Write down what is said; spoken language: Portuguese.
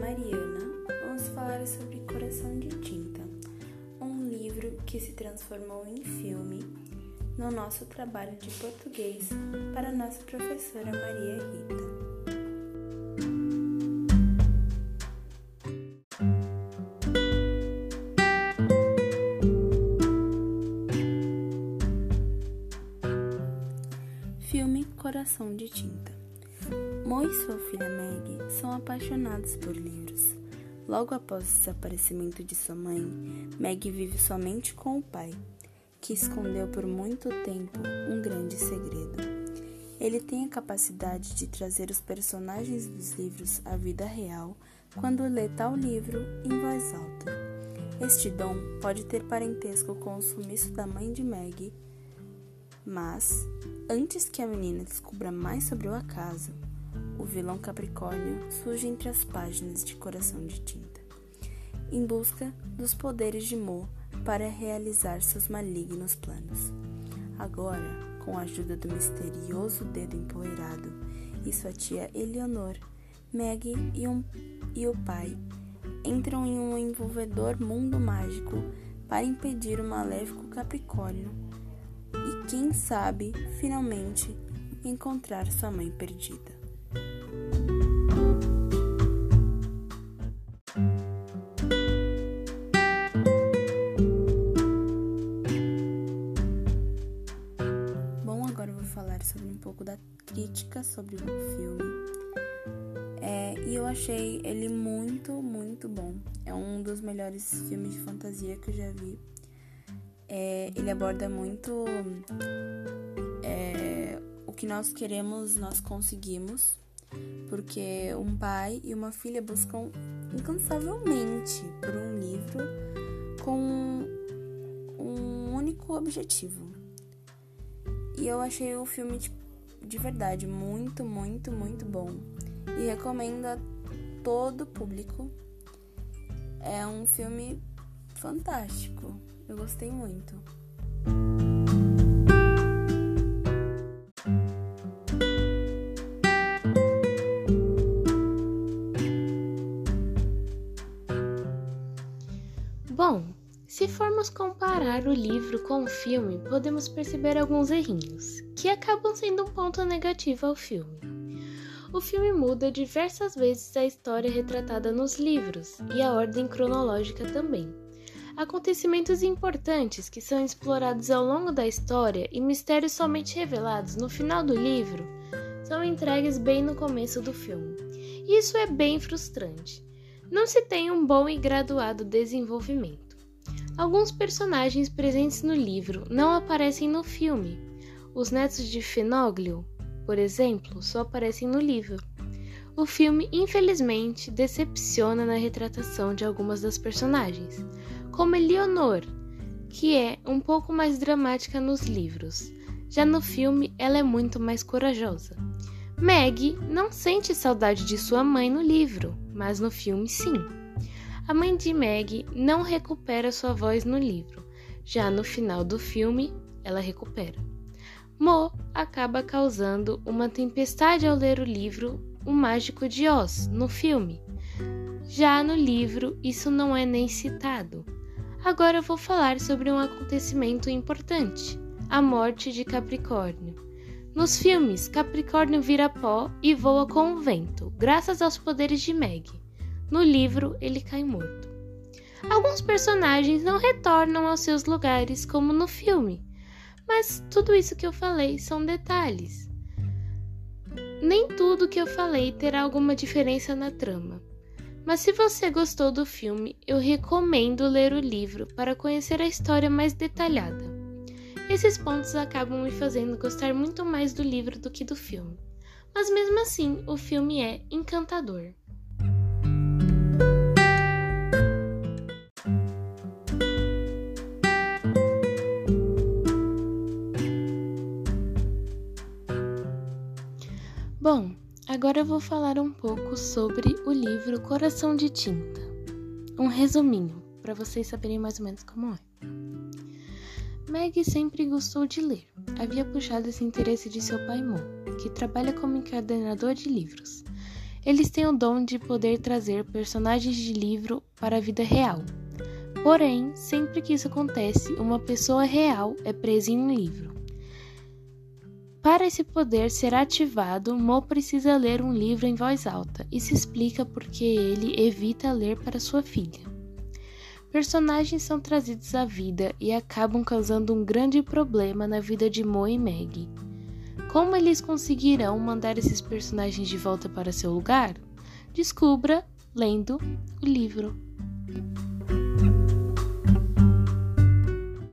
Mariana, vamos falar sobre Coração de Tinta, um livro que se transformou em filme no nosso trabalho de português para nossa professora Maria Rita. Filme Coração de Tinta Mo e sua filha Meg são apaixonados por livros. Logo após o desaparecimento de sua mãe, Meg vive somente com o pai, que escondeu por muito tempo um grande segredo. Ele tem a capacidade de trazer os personagens dos livros à vida real quando lê tal livro em voz alta. Este dom pode ter parentesco com o sumiço da mãe de Meg, mas, antes que a menina descubra mais sobre o acaso, o vilão Capricórnio surge entre as páginas de Coração de Tinta, em busca dos poderes de Mo para realizar seus malignos planos. Agora, com a ajuda do misterioso dedo empoeirado e sua tia Eleonor, Meg e, um, e o pai entram em um envolvedor mundo mágico para impedir o maléfico Capricórnio e, quem sabe, finalmente encontrar sua mãe perdida. Bom, agora eu vou falar sobre um pouco da crítica sobre o filme. É, e eu achei ele muito, muito bom. É um dos melhores filmes de fantasia que eu já vi. É, ele aborda muito é, o que nós queremos, nós conseguimos porque um pai e uma filha buscam incansavelmente por um livro com um único objetivo. E eu achei o filme de, de verdade muito, muito, muito bom. E recomendo a todo público. É um filme fantástico. Eu gostei muito. Bom, se formos comparar o livro com o filme, podemos perceber alguns errinhos, que acabam sendo um ponto negativo ao filme. O filme muda diversas vezes a história retratada nos livros e a ordem cronológica também. Acontecimentos importantes que são explorados ao longo da história e mistérios somente revelados no final do livro são entregues bem no começo do filme. Isso é bem frustrante não se tem um bom e graduado desenvolvimento. Alguns personagens presentes no livro não aparecem no filme. Os netos de Fenoglio, por exemplo, só aparecem no livro. O filme, infelizmente, decepciona na retratação de algumas das personagens, como Eleonor, que é um pouco mais dramática nos livros. Já no filme, ela é muito mais corajosa. Meg não sente saudade de sua mãe no livro, mas no filme sim. A mãe de Meg não recupera sua voz no livro, já no final do filme ela recupera. Mo acaba causando uma tempestade ao ler o livro O Mágico de Oz no filme. Já no livro, isso não é nem citado. Agora eu vou falar sobre um acontecimento importante: a morte de Capricórnio. Nos filmes, Capricórnio vira pó e voa com o vento, graças aos poderes de Meg. No livro, ele cai morto. Alguns personagens não retornam aos seus lugares como no filme, mas tudo isso que eu falei são detalhes. Nem tudo que eu falei terá alguma diferença na trama. Mas se você gostou do filme, eu recomendo ler o livro para conhecer a história mais detalhada. Esses pontos acabam me fazendo gostar muito mais do livro do que do filme. Mas mesmo assim, o filme é encantador. Bom, agora eu vou falar um pouco sobre o livro Coração de Tinta. Um resuminho, para vocês saberem mais ou menos como é. Meg sempre gostou de ler. Havia puxado esse interesse de seu pai Mo, que trabalha como encadenador de livros. Eles têm o dom de poder trazer personagens de livro para a vida real. Porém, sempre que isso acontece, uma pessoa real é presa em um livro. Para esse poder ser ativado, Mo precisa ler um livro em voz alta e se explica porque ele evita ler para sua filha. Personagens são trazidos à vida e acabam causando um grande problema na vida de Mo e Meg. Como eles conseguirão mandar esses personagens de volta para seu lugar? Descubra lendo o livro.